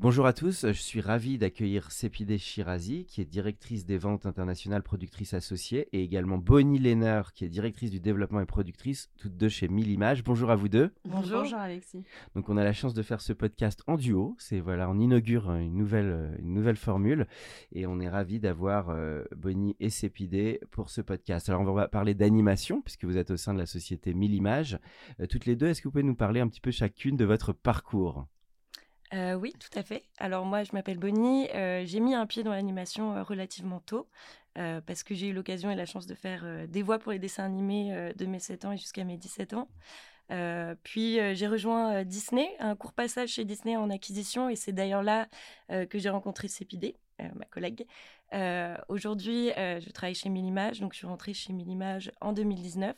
Bonjour à tous, je suis ravi d'accueillir Sepide Shirazi, qui est directrice des ventes internationales, productrice associée, et également Bonnie Lehner, qui est directrice du développement et productrice, toutes deux chez Mille Images. Bonjour à vous deux. Bonjour. Bonjour Alexis. Donc on a la chance de faire ce podcast en duo. C'est voilà, on inaugure une nouvelle, une nouvelle formule, et on est ravi d'avoir euh, Bonnie et Sepide pour ce podcast. Alors on va parler d'animation, puisque vous êtes au sein de la société Mille Images. Euh, toutes les deux, est-ce que vous pouvez nous parler un petit peu chacune de votre parcours? Euh, oui, tout à fait. Alors moi, je m'appelle Bonnie. Euh, j'ai mis un pied dans l'animation euh, relativement tôt parce que j'ai eu l'occasion et la chance de faire des voix pour les dessins animés de mes 7 ans et jusqu'à mes 17 ans. puis j'ai rejoint Disney, un court passage chez Disney en acquisition et c'est d'ailleurs là que j'ai rencontré Cépidé, ma collègue. Aujourd'hui, je travaille chez Millimage, donc je suis rentrée chez Millimage en 2019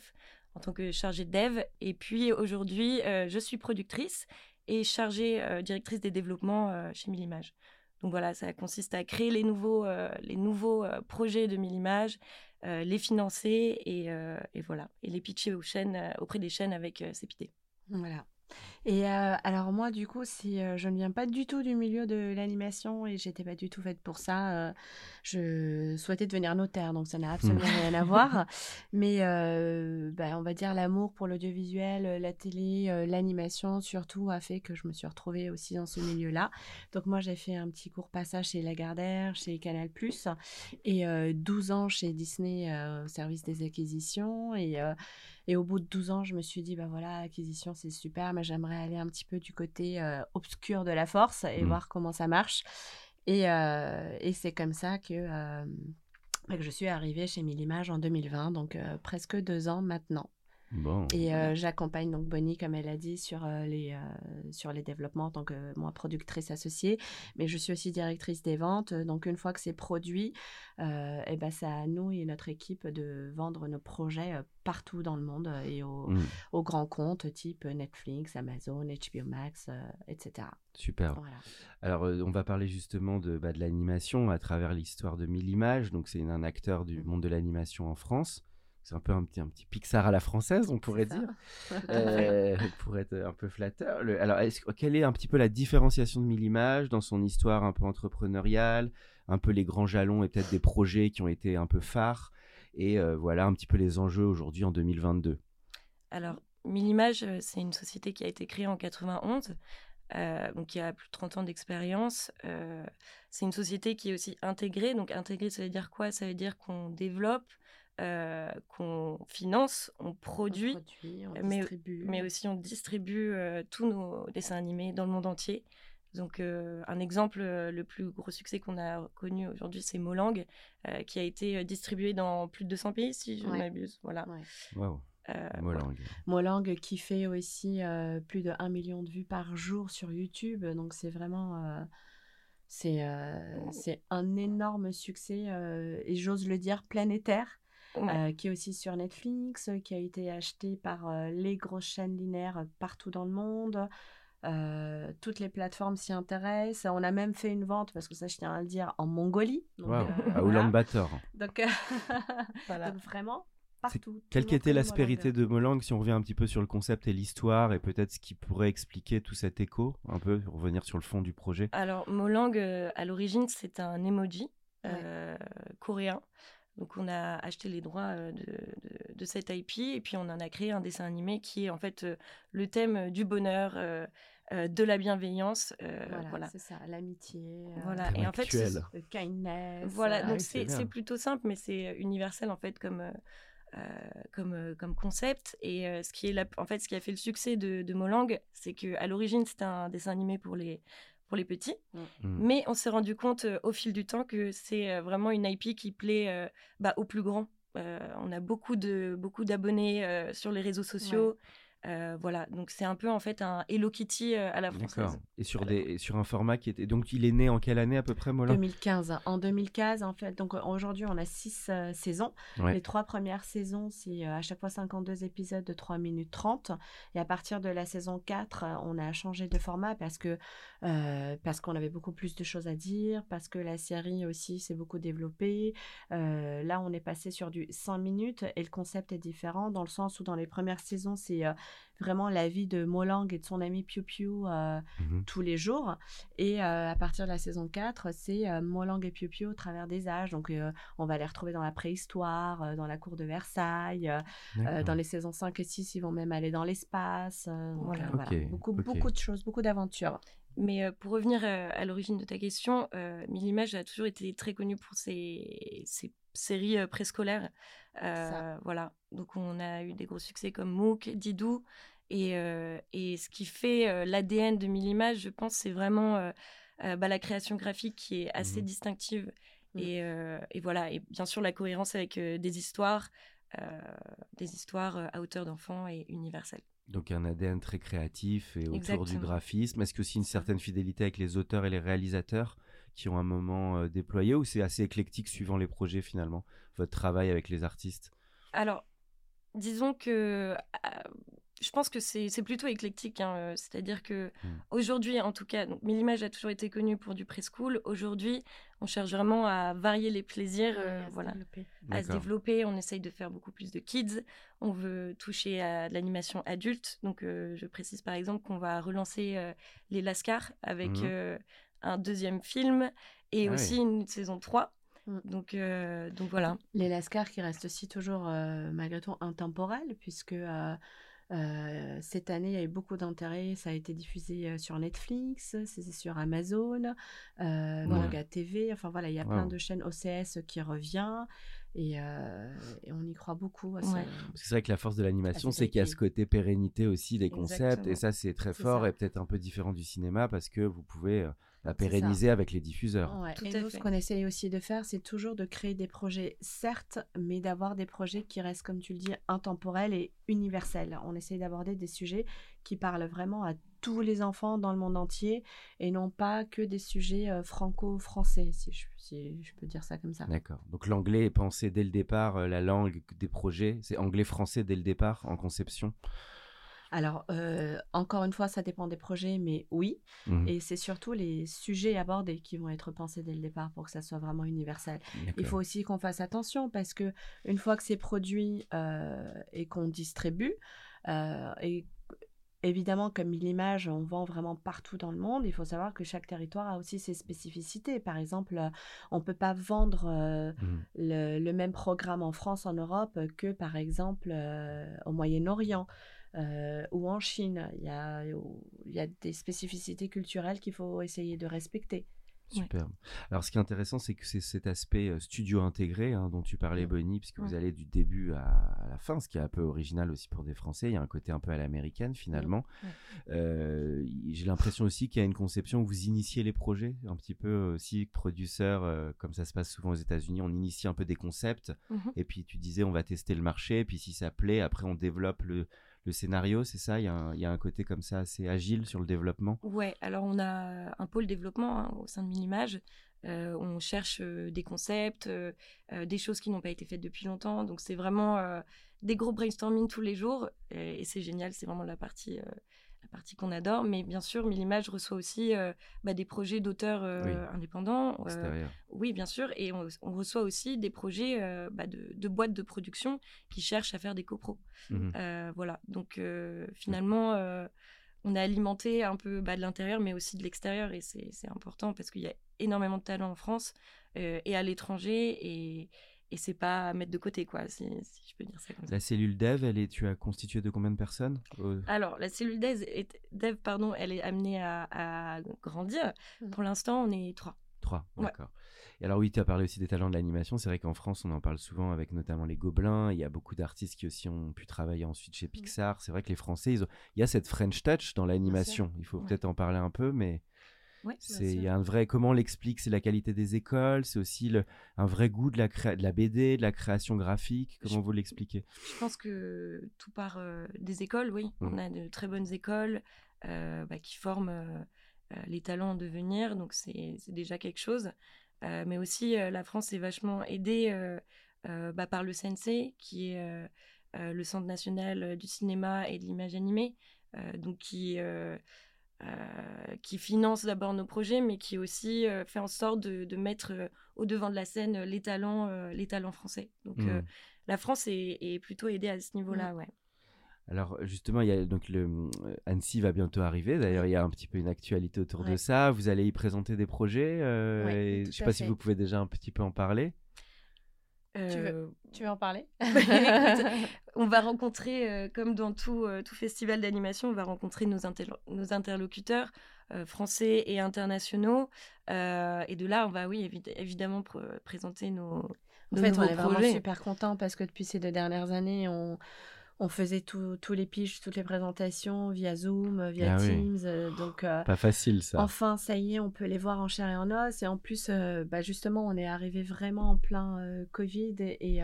en tant que chargée de dev. Et puis aujourd'hui, je suis productrice et chargée euh, directrice des développements euh, chez Millimage. Donc voilà, ça consiste à créer les nouveaux, euh, les nouveaux projets de Millimage, les financer et, voilà, et les pitcher aux chaînes, auprès des chaînes avec CPT. Voilà. Et euh, alors moi, du coup, si euh, je ne viens pas du tout du milieu de l'animation et j'étais pas du tout faite pour ça, euh, je souhaitais devenir notaire, donc ça n'a absolument mmh. rien à voir. Mais bah, on va dire l'amour pour l'audiovisuel, la télé, l'animation surtout a fait que je me suis retrouvée aussi dans ce milieu-là. Donc moi, j'ai fait un petit court passage chez Lagardère, chez Canal+, et 12 ans chez Disney au service des acquisitions et et au bout de 12 ans, je me suis dit, bah voilà, acquisition, c'est super, mais j'aimerais aller un petit peu du côté euh, obscur de la force et mmh. voir comment ça marche. Et, euh, et c'est comme ça que, euh, que je suis arrivée chez Millimage en 2020, donc presque deux ans maintenant. Et euh, j'accompagne donc Bonnie, comme elle a dit, sur, euh, les, euh, sur les développements en tant que moi productrice associée. Mais je suis aussi directrice des ventes. Donc une fois que c'est produit, et eh ben, c'est à nous et notre équipe de vendre nos projets partout dans le monde et aux, mmh. aux grands comptes type Netflix, Amazon, HBO Max, etc. Super. Alors, on va parler justement de, bah, de l'animation à travers l'histoire de Mille Images. Donc, c'est un acteur du monde de l'animation en France. C'est un peu un petit, un petit Pixar à la française, on pourrait dire, euh, pour être un peu flatteur. alors, quelle est un petit peu la différenciation de Millimage dans son histoire un peu entrepreneuriale, un peu les grands jalons et peut-être des projets qui ont été un peu phares, et euh, voilà un petit peu les enjeux aujourd'hui en 2022 Alors, Millimage, euh, c'est une société qui a été créée en 91. donc qui a plus de 30 ans d'expérience. c'est une société qui est aussi intégrée. Donc intégrée, ça veut dire quoi? Ça veut dire qu'on développe, euh, qu'on finance, on produit, mais, mais, aussi on distribue euh, tous nos dessins animés dans le monde entier. Donc euh, un exemple, le plus gros succès qu'on a connu aujourd'hui, c'est Molang, qui a été distribué dans plus de 200 pays, si je ne m'abuse. Voilà. Molang. Molang qui fait aussi plus de 1 million de vues par jour sur YouTube. Donc c'est vraiment... c'est c'est un énorme succès et j'ose le dire planétaire. Euh, qui est aussi sur Netflix, euh, qui a été acheté par euh, les grosses chaînes linéaires partout dans le monde. toutes les plateformes s'y intéressent. On a même fait une vente, parce que ça, je tiens à le dire, en Mongolie. Donc, à Ulaanbaatar. Donc, voilà. donc, vraiment, partout. Quelle était l'aspérité de Molang, si on revient un petit peu sur le concept et l'histoire, et peut-être ce qui pourrait expliquer tout cet écho, un peu, revenir sur le fond du projet? Alors, Molang, à l'origine, c'est un emoji coréen. Donc on a acheté les droits euh, de, cette IP et puis on en a créé un dessin animé qui est en fait euh, le thème du bonheur, euh, de la bienveillance. voilà, c'est ça, l'amitié. voilà, et en fait, le kindness. Voilà, donc c'est plutôt simple, mais c'est universel en fait comme comme, comme concept. Et ce, qui est la, en fait, ce qui a fait le succès de, de Molang, c'est qu'à l'origine, c'était un dessin animé pour les, pour les petits. Mm. Mais on s'est rendu compte au fil du temps que c'est vraiment une IP qui plaît bah, aux plus grands. on a beaucoup de beaucoup d'abonnés sur les réseaux sociaux. Euh, voilà, donc c'est un peu en fait un Hello Kitty euh, à la française. Et sur, des, sur un format qui était. Donc il est né en quelle année à peu près, Molin 2015. En 2015, en fait, donc aujourd'hui on a six euh, saisons. Les trois premières saisons, c'est à chaque fois 52 épisodes de 3 minutes 30. Et à partir de la saison 4, on a changé de format parce que parce qu'on avait beaucoup plus de choses à dire, parce que la série aussi s'est beaucoup développée. là, on est passé sur du 100 minutes et le concept est différent dans le sens où dans les premières saisons, c'est vraiment la vie de Molang et de son ami Piu Piu euh, mmh tous les jours. Et euh, à partir de la saison 4, c'est euh, Molang et Piu Piu au travers des âges. Donc on va les retrouver dans la préhistoire, dans la cour de Versailles. dans les saisons 5 et 6, ils vont même aller dans l'espace. Voilà, Beaucoup, beaucoup de choses, beaucoup d'aventures. Mais pour revenir à l'origine de ta question, Millimage a toujours été très connu pour ses, ses séries préscolaires. Voilà. Donc on a eu des gros succès comme Mook, Didou. Et, et ce qui fait l'ADN de Millimage, je pense, c'est vraiment bah, la création graphique qui est assez mmh distinctive. Mmh. Et, et, voilà. Et bien sûr, la cohérence avec des histoires, des histoires à hauteur d'enfant et universelles. Donc un ADN très créatif et autour du graphisme. Est-ce que aussi une certaine fidélité avec les auteurs et les réalisateurs qui ont un moment déployé ou c'est assez éclectique suivant les projets finalement, votre travail avec les artistes? Alors, disons que je pense que c'est plutôt éclectique. Hein, c'est-à-dire que mmh. aujourd'hui, en tout cas, donc, Millimage a toujours été connu pour du preschool. Aujourd'hui, on cherche vraiment à varier les plaisirs, à voilà, se à se développer. On essaye de faire beaucoup plus de kids. On veut toucher à de l'animation adulte. Donc, je précise par exemple qu'on va relancer les Lascars avec mmh un deuxième film et ah aussi une saison 3. Mm. Donc, euh, donc voilà. Les Lascars qui restent aussi toujours euh, malgré tout intemporels puisque euh, cette année il y a eu beaucoup d'intérêt. Ça a été diffusé sur Netflix, c'est sur Amazon, Manga TV. Enfin voilà, il y a plein de chaînes OCS qui revient. Et, on y croit beaucoup. C'est vrai que la force de l'animation, c'est qu'il y a ce côté pérennité aussi des concepts, et ça c'est très fort et peut-être un peu différent du cinéma parce que vous pouvez à pérenniser avec les diffuseurs. et nous, ce qu'on essaye aussi de faire, c'est toujours de créer des projets, certes, mais d'avoir des projets qui restent, comme tu le dis, intemporels et universels. On essaye d'aborder des sujets qui parlent vraiment à tous les enfants dans le monde entier et non pas que des sujets euh, franco-français, si je, si je, peux dire ça comme ça. D'accord. Donc l'anglais est pensé dès le départ, euh, la langue des projets, c'est anglais-français dès le départ en conception? Alors, euh, encore une fois, ça dépend des projets, mais oui. Mmh et c'est surtout les sujets abordés qui vont être pensés dès le départ pour que ça soit vraiment universel. Il faut aussi qu'on fasse attention parce que une fois que c'est produit euh, et qu'on distribue, euh, et évidemment, comme l'image, on vend vraiment partout dans le monde. Il faut savoir que chaque territoire a aussi ses spécificités. Par exemple, on ne peut pas vendre mmh le, le, même programme en France, en Europe, que par exemple au Moyen-Orient. Euh, ou en Chine. Il y, a, il y a des spécificités culturelles qu'il faut essayer de respecter. Super. Alors, ce qui est intéressant, c'est que c'est cet aspect euh, studio intégré hein, dont tu parlais, Bonnie, puisque vous allez du début à, la fin, ce qui est un peu original aussi pour des Français. Il y a un côté un peu à l'américaine, finalement. Euh, j'ai l'impression aussi qu'il y a une conception où vous initiez les projets, un petit peu aussi, producteur, comme ça se passe souvent aux États-Unis, on initie un peu des concepts, mmh et puis tu disais, on va tester le marché, et puis si ça plaît, après, on développe le le scénario, c'est ça? Il y, a un, côté comme ça assez agile sur le développement? Ouais, alors on a un pôle développement hein, au sein de Minimage. Euh, on cherche euh, des concepts, euh, des choses qui n'ont pas été faites depuis longtemps. Donc c'est vraiment des gros brainstorming tous les jours. Et, c'est génial, c'est vraiment la partie la partie qu'on adore. Mais bien sûr, Millimage reçoit aussi euh, bah, des projets d'auteurs euh, indépendants. Euh, oui, bien sûr. Et on, reçoit aussi des projets bah, de, boîtes de production qui cherchent à faire des copros. Mmh voilà. Donc finalement, on a alimenté un peu bah, de l'intérieur, mais aussi de l'extérieur. Et c'est important parce qu'il y a énormément de talents en France et à l'étranger. Et, et c'est pas à mettre de côté, quoi, si, je peux dire ça comme ça. La cellule dev, elle est, tu as constitué de combien de personnes Alors, la cellule dev, est, dev, pardon, elle est amenée à, grandir. Mmh. Pour l'instant, on est trois. trois, d'accord. Et alors oui, tu as parlé aussi des talents de l'animation. C'est vrai qu'en France, on en parle souvent avec notamment les Gobelins. Il y a beaucoup d'artistes qui aussi ont pu travailler ensuite chez Pixar. C'est vrai que les Français, il y a cette French touch dans l'animation. Il faut peut-être en parler un peu, mais c'est il y a un vrai comment l'explique? C'est la qualité des écoles. C'est aussi le, un vrai goût de la, de la BD, de la création graphique. Comment vous l'expliquez? Je pense que tout part euh, des écoles. Oui, on mmh. a de très bonnes écoles euh, bah, qui forment euh, les talents en devenir. Donc c'est déjà quelque chose. Mais aussi, la France est vachement aidée bah, par le CNC, qui est le Centre national du cinéma et de l'image animée, donc qui qui finance d'abord nos projets, mais qui aussi fait en sorte de, mettre au devant de la scène les talents, les talents français. Donc mmh. la France est, plutôt aidée à ce niveau-là, mmh. ouais. Alors justement, il y a donc le euh, Annecy va bientôt arriver. D'ailleurs, il y a un petit peu une actualité autour de ça. Vous allez y présenter des projets. Euh, je ne sais pas si vous pouvez déjà un petit peu en parler. Tu, veux, euh, tu, veux, en parler? On va rencontrer, comme dans tout, tout festival d'animation, on va rencontrer nos, nos interlocuteurs français et internationaux. et de là, on va, oui, évidemment, présenter nos, en fait, on est vraiment super content parce que depuis ces deux dernières années, on on faisait tous les pitchs, toutes les présentations via Zoom, via ah Teams. Euh, donc, euh, pas facile ça. Enfin, ça y est, on peut les voir en chair et en os. Et en plus, euh, bah, justement, on est arrivé vraiment en plein Covid. Et,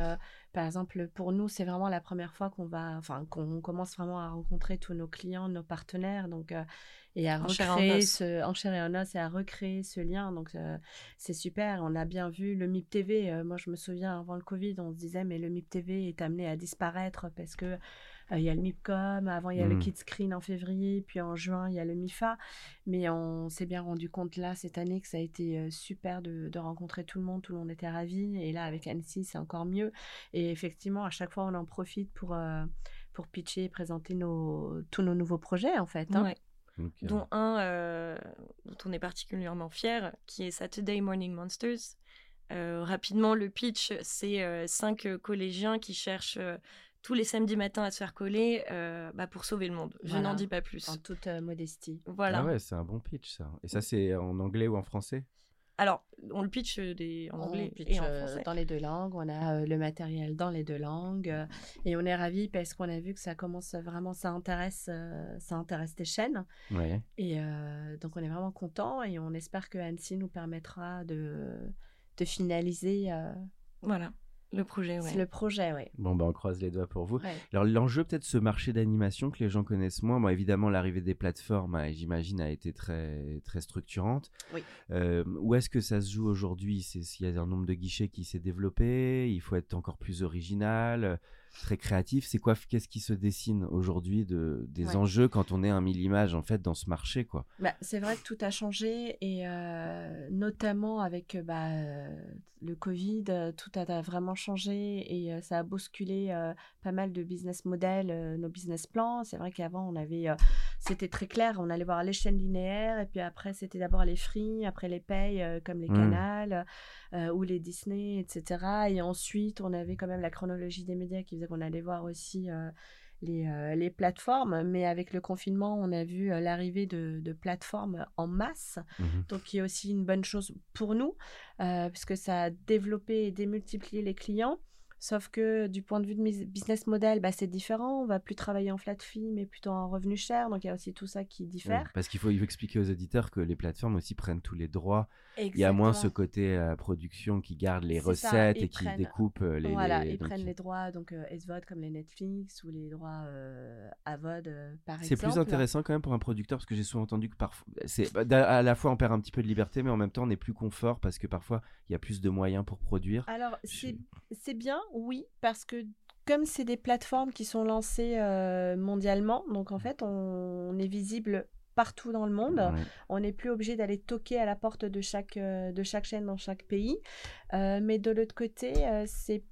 par exemple, pour nous, c'est vraiment la première fois qu'on va, enfin, qu'on commence vraiment à rencontrer tous nos clients, nos partenaires. Donc, et à recréer ce, en chair et en os et à recréer ce lien. Donc c'est super. On a bien vu le MIP TV. moi, je me souviens avant le Covid, on se disait mais le MIP TV est amené à disparaître parce que il y a le MIPCOM, avant il y a le mmh. Kids Screen en février, puis en juin il y a le MIFA. Mais on s'est bien rendu compte là cette année que ça a été super de, de, rencontrer tout le monde, tout le monde était ravi. Et là avec Annecy c'est encore mieux. Et effectivement à chaque fois on en profite pour pour pitcher et présenter nos, tous nos nouveaux projets en fait. Hein dont un euh, dont on est particulièrement fier, qui est Saturday Morning Monsters. Euh, rapidement, le pitch, c'est euh, cinq collégiens qui cherchent tous les samedis matins à se faire coller bah, pour sauver le monde. Je n'en dis pas plus. En toute modestie. Voilà. Ah ouais, c'est un bon pitch ça. Et ça, c'est en anglais ou en français? Alors, on le pitch euh, des, en anglais et en euh, français. Dans les deux langues, on a euh, le matériel dans les deux langues et on est ravis parce qu'on a vu que ça commence vraiment, ça intéresse, ça intéresse des chaînes. Ouais. Et donc on est vraiment content et on espère que Annecy nous permettra de, de finaliser. voilà. Le projet, oui. C'est le projet, oui. Bon, ben, on croise les doigts pour vous. Alors, l'enjeu, peut-être, ce marché d'animation que les gens connaissent moins. Bon, évidemment, l'arrivée des plateformes, hein, j'imagine, a été très, très structurante. Oui. Euh, où est-ce que ça se joue aujourd'hui? S'il y a un nombre de guichets qui s'est développé, il faut être encore plus original? Très créatif. C'est quoi Qu'est-ce qui se dessine aujourd'hui de, des enjeux quand on est un mille images en fait dans ce marché quoi? Bah, C'est vrai que tout a changé et euh, notamment avec bah, le Covid, tout a, vraiment changé et euh, ça a bousculé euh, pas mal de business models, nos business plans. C'est vrai qu'avant on avait, c'était très clair, on allait voir les chaînes linéaires et puis après c'était d'abord les free, après les payes comme les mmh. canals ou les Disney, etc. Et ensuite on avait quand même la chronologie des médias qui faisait qu'on allait voir aussi euh, les, euh, les, plateformes, mais avec le confinement, on a vu euh, l'arrivée de, de, plateformes en masse, mmh donc qui est aussi une bonne chose pour nous, puisque ça a développé et démultiplié les clients. Sauf que du point de vue de business model, bah, c'est différent. On va plus travailler en flat fee, mais plutôt en revenu cher. Donc il y a aussi tout ça qui diffère. parce qu'il faut, il faut expliquer aux éditeurs que les plateformes aussi prennent tous les droits. Il y a moins ce côté euh, production qui garde les recettes et qui découpe euh, les. Voilà, ils prennent les droits, donc euh, SVOD comme les Netflix ou les droits AVOD par exemple. C'est plus intéressant quand même pour un producteur parce que j'ai souvent entendu que parfois, bah, à la fois on perd un petit peu de liberté, mais en même temps on est plus confort parce que parfois il y a plus de moyens pour produire. Alors c'est bien oui, parce que comme c'est des plateformes qui sont lancées euh, mondialement, donc en fait, on, est visible partout dans le monde. On n'est plus obligé d'aller toquer à la porte de chaque, euh, de chaque chaîne dans chaque pays. Euh, mais de l'autre côté, c'est...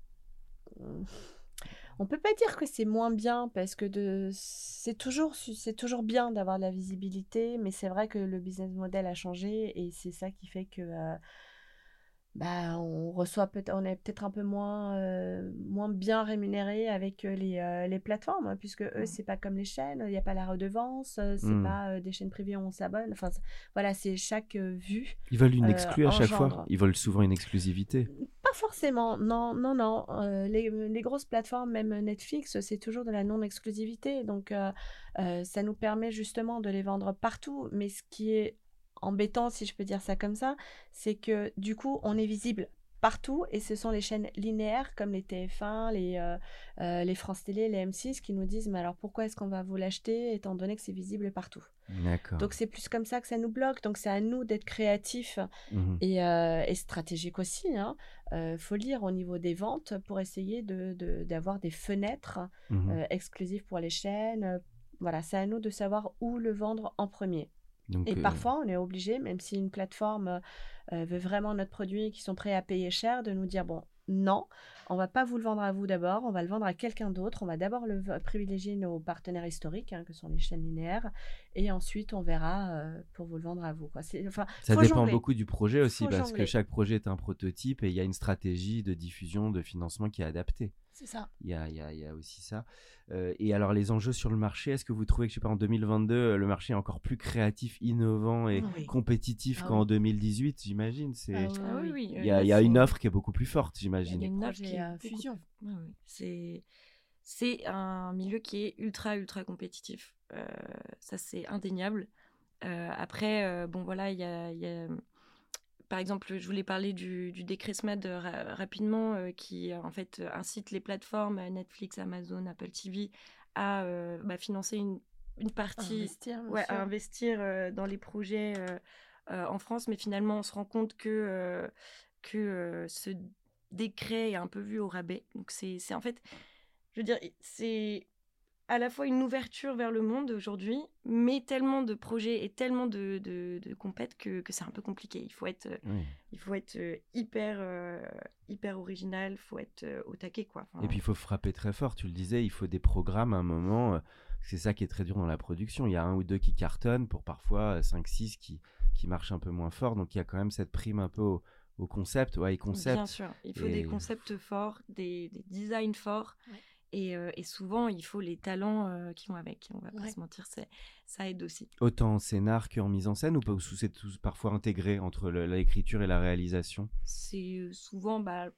On peut pas dire que c'est moins bien parce que de... c'est toujours, c'est toujours bien d'avoir de la visibilité, mais c'est vrai que le business model a changé et c'est ça qui fait que bah, on reçoit peut on est peut-être un peu moins, euh, moins bien rémunéré avec euh, les, euh, les plateformes, hein, puisque eux, Mmh. c'est pas comme les chaînes, il n'y a pas la redevance, c'est Mm. pas euh, des chaînes privées où on s'abonne. Enfin, voilà, c'est chaque vue. Ils veulent une exclue à chaque fois. Ils veulent souvent une exclusivité. Pas forcément, non, non, non. les, les grosses plateformes, même Netflix, c'est toujours de la non-exclusivité. Donc, ça nous permet justement de les vendre partout. Mais ce qui est embêtant, si je peux dire ça comme ça, c'est que du coup, on est visible partout et ce sont les chaînes linéaires comme les TF1, les, euh, euh, les France Télé, les M6 qui nous disent mais alors pourquoi est-ce qu'on va vous l'acheter étant donné que c'est visible partout? Donc c'est plus comme ça que ça nous bloque. Donc c'est à nous d'être créatifs et, euh, et stratégique aussi. Il hein. Faut lire au niveau des ventes pour essayer de- de- d'avoir des fenêtres euh, exclusives pour les chaînes. Voilà, c'est à nous de savoir où le vendre en premier. Donc, Et euh, parfois, on est obligé, même si une plateforme euh, veut vraiment notre produit et qui sont prêts à payer cher, de nous dire bon, non, on va pas vous le vendre à vous d'abord, on va le vendre à quelqu'un d'autre. On va d'abord le privilégier nos partenaires historiques, hein, que sont les chaînes linéaires, et ensuite on verra euh, pour vous le vendre à vous. Quoi. C'est- Enfin, Ça dépend jongler. beaucoup du projet aussi, Faut parce que chaque projet est un prototype et il y a une stratégie de diffusion, de financement qui est adaptée. C'est ça. Il y a, il y a- il y a aussi ça. Euh, et alors, les enjeux sur le marché, est-ce que vous trouvez que, je sais pas, en 2022, euh, le marché est encore plus créatif, innovant et Oui. compétitif Ah qu'en oui. 2018, j'imagine? C'est... Ah oui, Ah oui, oui. Il y a, il y a une offre qui est beaucoup plus forte, Il y a j'imagine. une offre qui est fusion. c'est un milieu qui est ultra ultra compétitif. Euh, ça c'est indéniable. Euh, après, euh, bon voilà, il y a, il y a- par exemple, je voulais parler du, du décret SMAD ra- rapidement, euh, qui en fait incite les plateformes Netflix, Amazon, Apple TV à euh, bah, financer une, une partie Investir, bien ouais, à investir euh, dans les projets en France, mais finalement on se rend compte que, que ce décret est un peu vu au rabais. Donc c'est c'est en fait, je veux dire, c'est à la fois une ouverture vers le monde aujourd'hui, mais tellement de projets et tellement de, de, de compètes que, que c'est un peu compliqué. Il faut être, euh, Oui. il faut être euh, hyper, euh, hyper original, il faut être euh, au taquet. Quoi. Enfin, Et puis il faut frapper très fort, tu le disais, il faut des programmes à un moment. C'est ça qui est très dur dans la production. Il y a un ou deux qui cartonnent pour parfois 5-6 qui, qui marchent un peu moins fort. Donc il y a quand même cette prime un peu au, au concept, ouais, et concept. Bien sûr, il faut Et- des concepts forts, des, des designs forts. Ouais. Et, euh, et souvent, il faut les talents euh, qui vont avec. On va pas Ouais. se mentir, c'est- ça aide aussi. Autant en scénar qu'en mise en scène ou c'est tout parfois intégré entre le- l'écriture et la réalisation? C'est souvent, bah,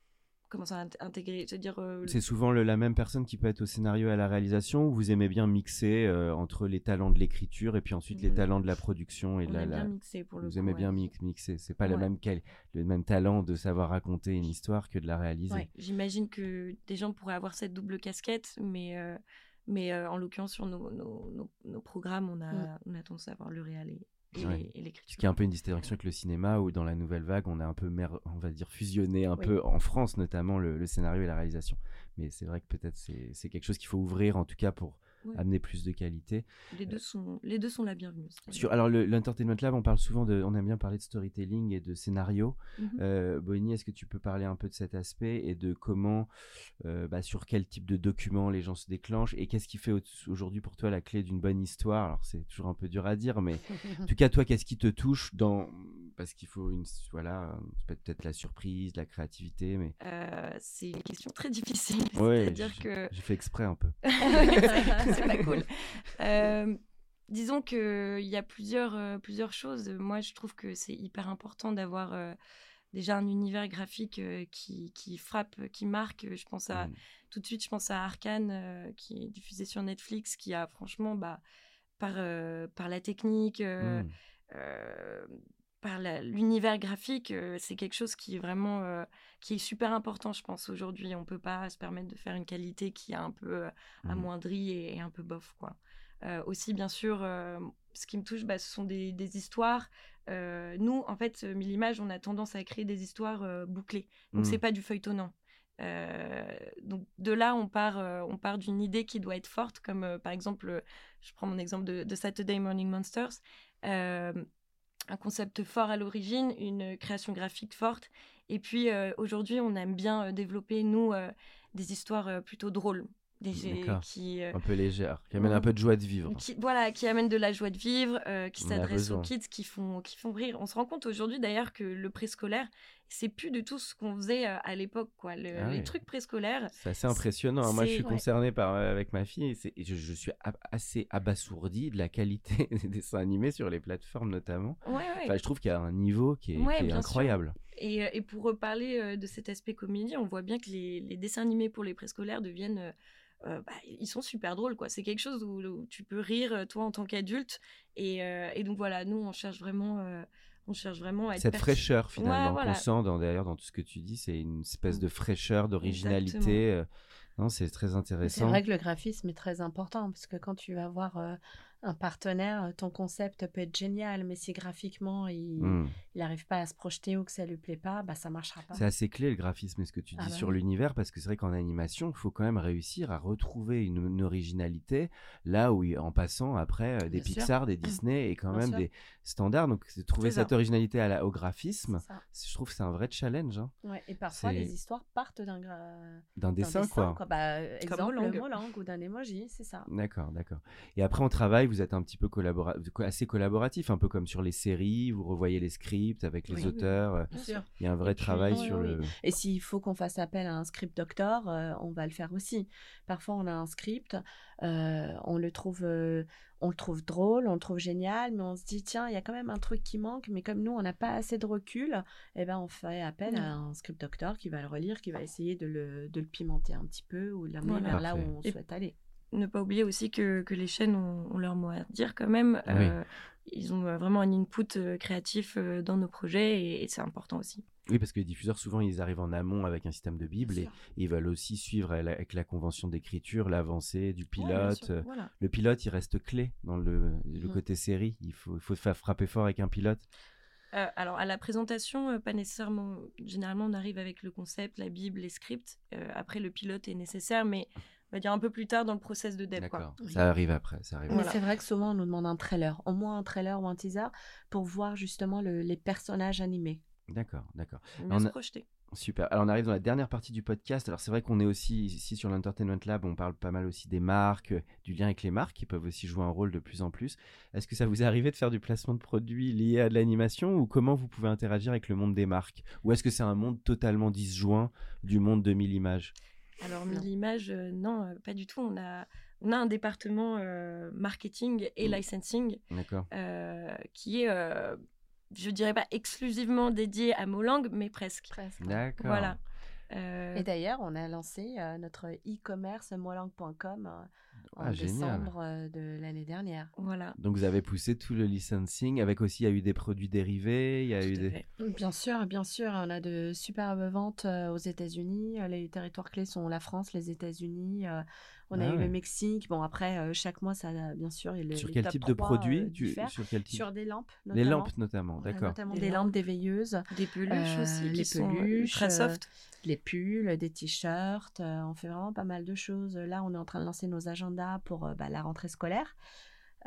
int- intégrer C'est-à-dire, euh, C'est souvent le- la même personne qui peut être au scénario et à la réalisation ou vous aimez bien mixer euh, entre les talents de l'écriture et puis ensuite les Mhm. talents de la production et on de la, aime la- bien mixer pour le vous coup, aimez ouais. bien mix- mixer c'est pas le même quel- le même talent de savoir raconter une histoire que de la réaliser Ouais, J'imagine que des gens pourraient avoir cette double casquette, mais, euh, mais euh, en l'occurrence, sur nos, nos, nos- nos programmes, on a, Mm. on a tendance à avoir le réel et, et Ouais. Ce qui est un peu une distinction avec le cinéma où dans la nouvelle vague on a un peu mer- on va dire fusionné un Oui. peu en France notamment le, le scénario et la réalisation mais c'est vrai que peut-être c'est quelque chose qu'il faut ouvrir en tout cas pour Ouais. amener plus de qualité Les, deux sont, les deux sont la bienvenue. Sur, alors le- l'Entertainment Lab on parle souvent de on aime bien parler de storytelling et de scénario Mhm. Euh, Bonnie, est-ce que tu peux parler un peu de cet aspect et de comment, euh, bah, sur quel type de documents les gens se déclenchent et qu'est-ce qui fait au- aujourd'hui pour toi la clé d'une bonne histoire? Alors c'est toujours un peu dur à dire, mais en tout cas toi, qu'est-ce qui te touche dans parce qu'il faut une voilà, peut-être la surprise, la créativité, mais Euh, c'est une question très difficile. ouais, C'est-à-dire que j'ai fait exprès un peu. c'est pas cool. Euh, disons qu'il y a plusieurs, euh, plusieurs choses. Moi, je trouve que c'est hyper important d'avoir euh, déjà un univers graphique euh, qui, qui frappe, qui marque. Je pense à Mm. tout de suite, je pense à Arkane euh, qui est diffusé sur Netflix, qui a franchement, bah, par, euh, par la technique, euh, Mm. euh, par l'univers graphique, euh, c'est quelque chose qui est vraiment euh, qui est super important, je pense aujourd'hui. On peut pas se permettre de faire une qualité qui est un peu euh, amoindrie et, et un peu bof, quoi. Aussi, bien sûr, ce qui me touche, bah, ce sont des, des histoires. Nous, en fait, Mille Images, on a tendance à créer des histoires bouclées. Donc, Mm. c'est pas du feuilletonnant. Euh, donc de là, on part, euh, on part d'une idée qui doit être forte, comme euh, par exemple, je prends mon exemple de, de Saturday Morning Monsters, un concept fort à l'origine, une création graphique forte, et puis euh, aujourd'hui, on aime bien euh, développer nous euh, des histoires plutôt drôles. Qui, euh, Un peu légère, qui amène un peu de joie de vivre. qui, voilà, qui amène de la joie de vivre, euh, qui s'adresse aux kids, qui font, qui font rire. On se rend compte aujourd'hui d'ailleurs que le préscolaire, c'est plus du tout ce qu'on faisait euh, à l'époque. quoi. Le- Ah les trucs préscolaires, C'est assez impressionnant. hein. Moi, je suis ouais. concerné par, euh, avec ma fille et, je, je suis ab- assez abasourdi de la qualité des dessins animés sur les plateformes notamment. ouais, ouais. Enfin, je trouve qu'il y a un niveau qui est, qui incroyable. Et, et pour reparler de cet aspect comédie, on voit bien que les, les dessins animés pour les préscolaires deviennent. Euh, bah, ils sont super drôles, quoi. C'est quelque chose où, où tu peux rire, euh, toi, en tant qu'adulte. Et, euh, et donc, voilà, nous, on cherche vraiment, euh, on cherche vraiment à être Cette fraîcheur finalement voilà. qu'on sent dans, d'ailleurs dans tout ce que tu dis, c'est une espèce de fraîcheur, d'originalité. Euh, Non, c'est très C'est intéressant. vrai que le graphisme est très important parce que quand tu vas voir euh, un partenaire, ton concept peut être génial, mais si graphiquement il n'arrive pas à se projeter ou que ça lui plaît pas, bah ça marchera pas. C'est assez clé le graphisme et ce que tu dis Ah bah sur oui. l'univers parce que c'est vrai qu'en animation, il faut quand même réussir à retrouver une, une originalité là où en passant après euh, des Bien sûr. Pixar, des Disney et quand Bien même sûr. des standards. Donc trouver cette originalité à la- au graphisme, je trouve que c'est un vrai challenge hein, Ouais, et parfois les histoires partent d'un gra... d'un d'un dessin, quoi. Bah, euh, exemple, ou d'un emoji, c'est ça. D'accord, d'accord. Et après, en vous êtes un petit peu collabora- assez collaboratif, un peu comme sur les séries, vous revoyez les scripts avec les Oui, oui. auteurs. euh, Bien sûr. Il y a un vrai puis- travail oui, sur oui. le. Et s'il faut qu'on fasse appel à un script doctor, euh, on va le faire aussi. Parfois, on a un script, euh, on le trouve, euh, on le trouve drôle, on le trouve génial, mais on se dit tiens, il y a quand même un truc qui manque. Mais comme nous, on n'a pas assez de recul, eh ben, on fait appel à un script doctor qui va le relire, qui va essayer de le, de le pimenter un petit peu ou de l'amener Voilà. vers là où on Et- souhaite aller. Ne pas oublier aussi que, que les chaînes ont, ont leur mot à dire quand même. Oui. Euh, ils ont euh, vraiment un input euh, créatif dans nos projets et, et c'est important aussi. Oui, parce que les diffuseurs, souvent, ils arrivent en amont avec un système de Bible et, ils veulent aussi suivre avec la convention d'écriture l'avancée du pilote. voilà. Le pilote, il reste clé dans le, le Mhm. côté série. Il faut, faut faire frapper fort avec un pilote. Euh, alors à la présentation, euh, pas nécessairement. Généralement, on arrive avec le concept, la Bible, les scripts. Euh, après, le pilote est nécessaire, mais on va dire un peu plus tard dans le process de dev. quoi. D'accord. Oui. Ça arrive après. Ça arrive Mais Voilà. c'est vrai que souvent, on nous demande un trailer, au moins un trailer ou un teaser, pour voir justement le- les personnages animés. D'accord, d'accord. On se a- projeter. Super. Alors on arrive dans la dernière partie du podcast. Alors c'est vrai qu'on est aussi ici sur l'Entertainment Lab, on parle pas mal aussi des marques, du lien avec les marques qui peuvent aussi jouer un rôle de plus en plus. Est-ce que ça vous est arrivé de faire du placement de produits liés à de l'animation ou comment vous pouvez interagir avec le monde des marques? Ou est-ce que c'est un monde totalement disjoint du monde de mille images? Alors, images, euh, non, euh, pas du tout. On a, on a un département euh, marketing et Mm. licensing euh, qui est, euh, je dirais pas exclusivement dédié à Molang, mais presque. Presque. D'accord. Voilà. Euh, Et d'ailleurs, on a lancé euh, notre e-commerce molang.com en Ah, génial. décembre euh, de l'année dernière. voilà. Donc vous avez poussé tout le licensing avec aussi il y a eu des produits dérivés, il y a eu Tout des fait. Bien sûr, bien sûr, on a de superbes ventes euh, aux États-Unis. Euh, Les territoires clés sont la France, les États-Unis. on a Ah eu le Mexique. Bon, après, euh, chaque mois, ça, a- bien sûr, sur les quel type de 3, produits euh, tu- sur quel type? Sur des lampes, Les notamment. lampes notamment, d'accord. Notamment Des des, lampes. lampes, des veilleuses, Des peluches Euh, aussi les qui sont peluches, très euh, soft. les pulls, des t-shirts. euh, on fait vraiment pas mal de choses. Là, on est en train de lancer nos pour euh, bah, la rentrée scolaire.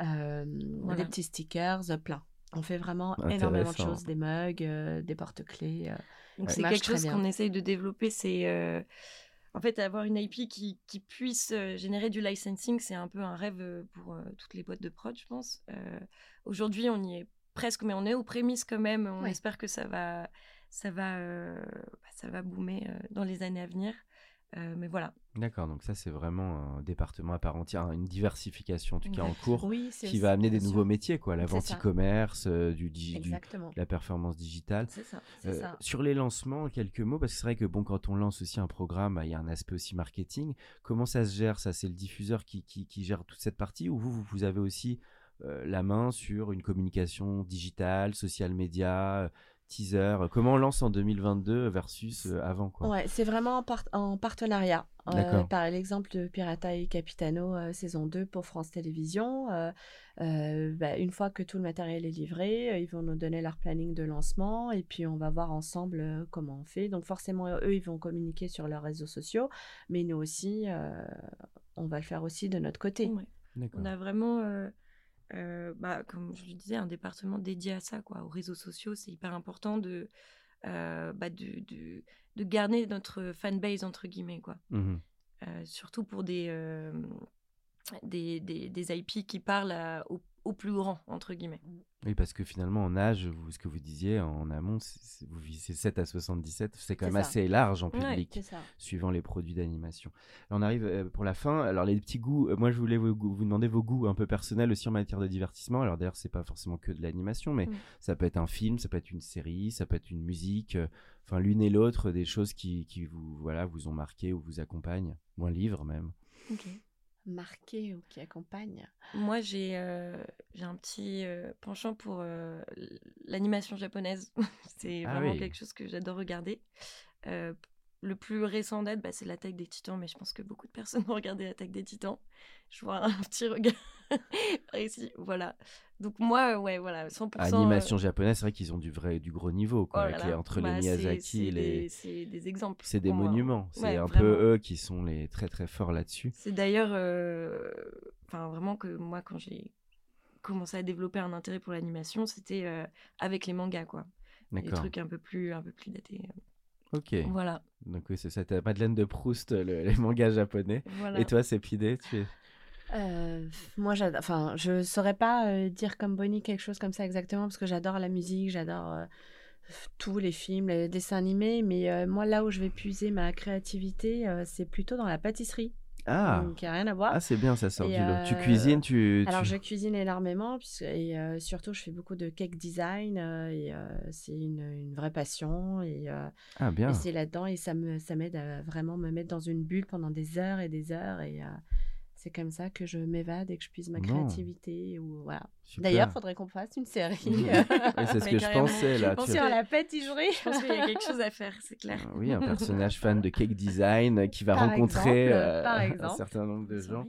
Euh, Voilà. Des petits stickers, euh, plein. On fait vraiment énormément de choses, des mugs, euh, des porte-clés. euh. Donc Ouais. c'est quelque chose qu'on essaye de développer, c'est euh, en fait avoir une IP qui, qui puisse générer du licensing, c'est un peu un rêve pour euh, toutes les boîtes de prod, je pense. Euh, Aujourd'hui, on y est presque, mais on est aux prémices quand même. On Ouais. espère que ça va, ça va, euh, bah, ça va boomer euh, dans les années à venir. Euh, mais voilà. D'accord, donc ça c'est vraiment un département à part entière, une diversification en tout cas en cours Oui, qui va amener des sûr. nouveaux métiers, quoi, la vente e-commerce, euh, du, du- la performance digitale. Ça. Euh, ça. Sur les lancements, quelques mots, parce que c'est vrai que bon, quand on lance aussi un programme, bah, il y a un aspect aussi marketing. Comment ça se gère Ça, c'est le diffuseur qui, qui, qui gère toute cette partie ou vous, vous, vous avez aussi euh, la main sur une communication digitale, social media, euh, teaser Comment on lance en 2022 versus euh, avant quoi? Ouais, c'est vraiment en, par- en partenariat. Euh, par l'exemple de Pirata et Capitano euh, saison 2 pour France Télévisions. euh, euh, bah, une fois que tout le matériel est livré, euh, ils vont nous donner leur planning de lancement et puis on va voir ensemble euh, comment on fait. Donc forcément, eux, ils vont communiquer sur leurs réseaux sociaux, mais nous aussi, euh, on va le faire aussi de notre côté. Ouais. On a vraiment, euh, euh, bah, comme je le disais, un département dédié à ça, quoi, aux réseaux sociaux. C'est hyper important de, euh, bah, de, de, de garder notre fanbase, entre guillemets. Quoi. Mhm. surtout pour des, des, des, des, IP qui parlent au, au, plus grand, entre guillemets. Oui, parce que finalement, en âge, vous, ce que vous disiez en amont, vous visez 7 à 77, c'est quand même assez large en public, suivant les produits d'animation. On arrive euh, pour la fin. Alors, les petits goûts, euh, moi, je voulais vous, vous, demander vos goûts un peu personnels aussi en matière de divertissement. Alors, d'ailleurs, c'est pas forcément que de l'animation, mais ça peut être un film, ça peut être une série, ça peut être une musique. Euh, enfin, l'une et l'autre, des choses qui, qui, vous, voilà, vous ont marqué ou vous accompagnent, ou un livre même. Ok marqué ou qui accompagne Moi, j'ai euh, j'ai un petit euh, penchant pour euh, l'animation japonaise. c'est ah vraiment quelque chose que j'adore regarder. Le plus récent date, bah, c'est l'attaque des titans, mais je pense que beaucoup de personnes ont regardé l'attaque des titans. Je vois un petit regard ici, voilà. Donc moi, ouais, voilà, 100%. Animation japonaise, c'est vrai qu'ils ont du vrai, du gros niveau, quoi. Oh entre les bah, Miyazaki et les. C'est des exemples. C'est des monuments. C'est un peu eux qui sont les très très forts là-dessus. C'est d'ailleurs, euh, enfin vraiment que moi, quand j'ai commencé à développer un intérêt pour l'animation, c'était euh, avec les mangas, quoi. Des trucs un peu plus, un peu plus datés. Ok. Voilà. Donc oui, c'est ça, Madeleine de Proust, les mangas japonais. Et toi, c'est Pidé, tu es euh, moi, enfin, je saurais pas euh, dire comme Bonnie quelque chose comme ça exactement parce que j'adore la musique, j'adore euh, tous les films, les dessins animés, mais moi, là où je vais puiser ma créativité, c'est plutôt dans la pâtisserie. Ah. Donc, il a rien à voir. Ah, c'est bien, ça sort du lot. Tu cuisines, tu. Alors, je cuisine énormément, puisque, et surtout, je fais beaucoup de cake design, et c'est une, une, vraie passion. Et, ah, bien. Et c'est là-dedans, et ça m'aide ça à vraiment me mettre dans une bulle pendant des heures et des heures. Et c'est comme ça que je m'évade et que je puise ma créativité. Ou, voilà. D'ailleurs, il faudrait qu'on fasse une série. c'est ce que je pensais là. Je sur la pâtisserie. Je pense qu'il y a quelque chose à faire, c'est clair. Ah oui, un personnage fan de cake design qui va rencontrer euh, un certain nombre de gens.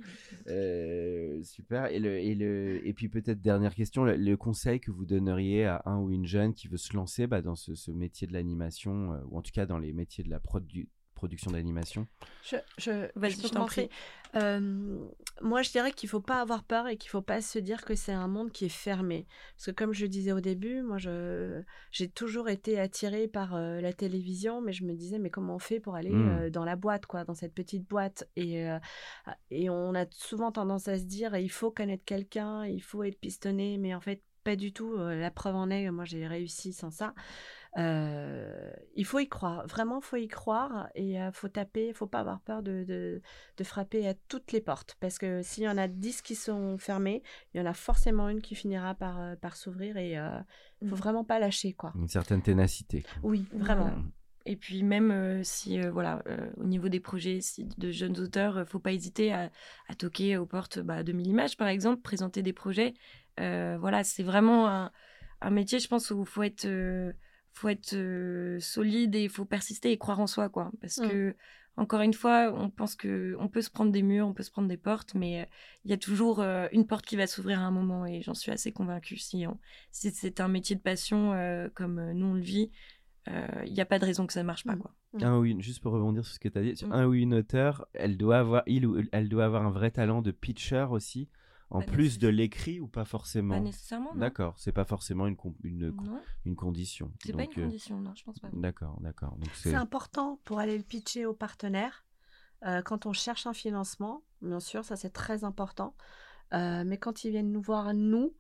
Euh, super. Et, le, et, le, et puis peut-être dernière question, le, conseil que vous donneriez à un ou une jeune qui veut se lancer bah, dans ce, métier de l'animation, euh, ou en tout cas dans les métiers de la prod du, production d'animation Je, je, je, t'en prie. Euh, moi, je dirais qu'il faut pas avoir peur et qu'il faut pas se dire que c'est un monde qui est fermé. Parce que comme je disais au début, moi, j'ai toujours été attirée par euh, la télévision, mais je me disais, mais comment on fait pour aller hmm. euh, dans la boîte, quoi, dans cette petite boîte? Et, et on a souvent tendance à se dire, il faut connaître quelqu'un, il faut être pistonné, mais en fait, pas du tout. La preuve en est, moi, j'ai réussi sans ça. Euh, il faut y croire, vraiment, il faut y croire et il euh, faut taper, il faut pas avoir peur de, de, frapper à toutes les portes parce que s'il y en a 10 qui sont fermées, il y en a forcément une qui finira par, par s'ouvrir et il faut mmh. vraiment pas lâcher. quoi. Une certaine ténacité. Oui, vraiment. Et puis même si, voilà, au niveau des projets si de jeunes auteurs, faut pas hésiter à, à toquer aux portes bah, de Millimage, par exemple, présenter des projets. voilà, c'est vraiment un, un, métier, je pense, où il faut être faut être euh, solide et il faut persister et croire en soi, quoi. Parce mmh. que, encore une fois, on pense que on peut se prendre des murs, on peut se prendre des portes, mais euh, il y a toujours euh, une porte qui va s'ouvrir à un moment et j'en suis assez convaincue. Si, c'est un métier de passion comme nous on le vit, il n'y a pas de raison que ça ne marche pas, mmh. quoi. Mmh. Un oui, juste pour rebondir sur ce que tu as dit, un ou une auteur, elle doit avoir, il ou elle doit avoir un vrai talent de pitcher aussi en plus de l'écrit ou pas forcément Pas nécessairement. D'accord, c'est pas forcément une, une, une condition. C'est pas une euh, condition, non, je pense pas. D'accord, d'accord. C'est important pour aller le pitcher aux partenaires. Euh, quand on cherche un financement, bien sûr, ça c'est très important. Euh, mais quand ils viennent nous voir, nous,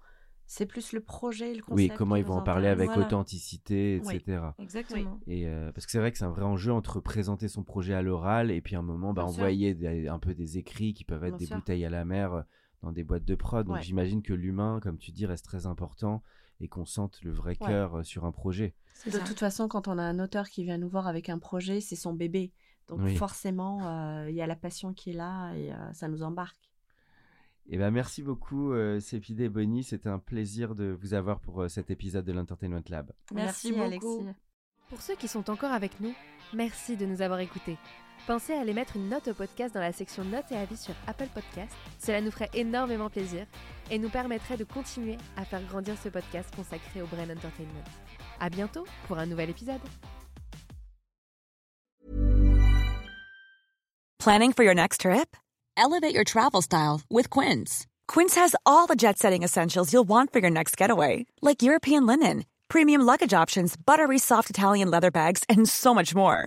c'est plus le projet, le concept. Oui, comment ils vont en parler avec authenticité, etc. exactement. Et parce que c'est vrai que c'est un vrai enjeu entre présenter son projet à l'oral et puis à un moment bah, envoyer un peu des écrits qui peuvent être des bouteilles à la mer dans des boîtes de prod. Donc j'imagine que l'humain, comme tu dis, reste très important et qu'on sente le vrai cœur euh, sur un projet. De toute façon, quand on a un auteur qui vient nous voir avec un projet, c'est son bébé. Donc forcément, euh, il y a la passion qui est là et euh, ça nous embarque. Eh ben, merci beaucoup, euh, et Bonnie. C'était un plaisir de vous avoir pour cet épisode de l'Entertainment Lab. Merci, merci beaucoup. Pour ceux qui sont encore avec nous, merci de nous avoir écoutés. Pensez à aller mettre une note au podcast dans la section notes et avis sur Apple Podcast. Cela nous ferait énormément plaisir et nous permettrait de continuer à faire grandir ce podcast consacré au Brain Entertainment. À bientôt pour un nouvel épisode. Planning for your next trip? Elevate your travel style with Quince. Quince has all the jet-setting essentials you'll want for your next getaway, like European linen, premium luggage options, buttery soft Italian leather bags, and so much more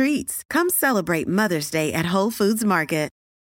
treats. Come celebrate Mother's Day at Whole Foods Market.